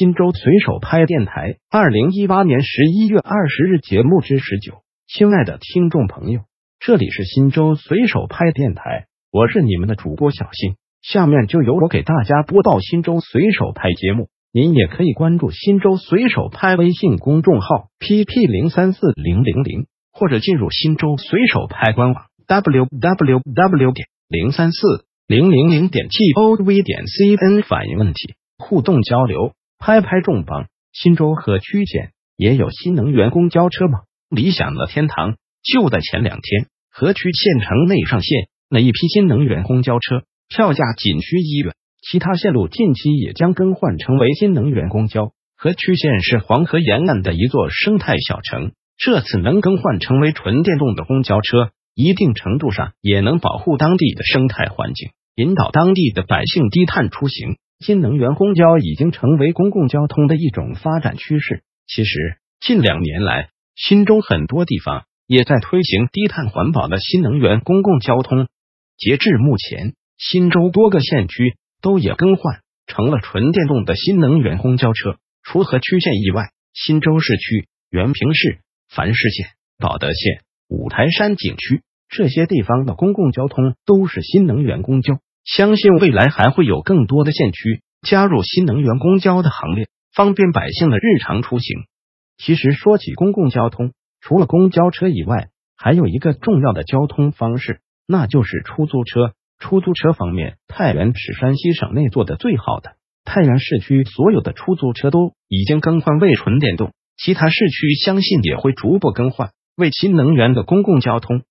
新州随手拍电台二零一八年十一月二十日节目之十九，亲爱的听众朋友，这里是新州随手拍电台，我是你们的主播小新，下面就由我给大家播报新州随手拍节目。您也可以关注新州随手拍微信公众号 pp 零三四零零零，或者进入新州随手拍官网 www 点零三四零零零点 t o v 点 cn 反映问题。互动交流，拍拍重磅。新州河区县也有新能源公交车吗？理想的天堂就在前两天，河区县城内上线了一批新能源公交车，票价仅需一元。其他线路近期也将更换成为新能源公交。河区县是黄河沿岸的一座生态小城，这次能更换成为纯电动的公交车，一定程度上也能保护当地的生态环境，引导当地的百姓低碳出行。新能源公交已经成为公共交通的一种发展趋势。其实，近两年来，新州很多地方也在推行低碳环保的新能源公共交通。截至目前，新州多个县区都也更换成了纯电动的新能源公交车。除河区县以外，新州市区、原平市、繁市县、保德县、五台山景区这些地方的公共交通都是新能源公交。相信未来还会有更多的县区加入新能源公交的行列，方便百姓的日常出行。其实说起公共交通，除了公交车以外，还有一个重要的交通方式，那就是出租车。出租车方面，太原是山西省内做的最好的。太原市区所有的出租车都已经更换为纯电动，其他市区相信也会逐步更换为新能源的公共交通。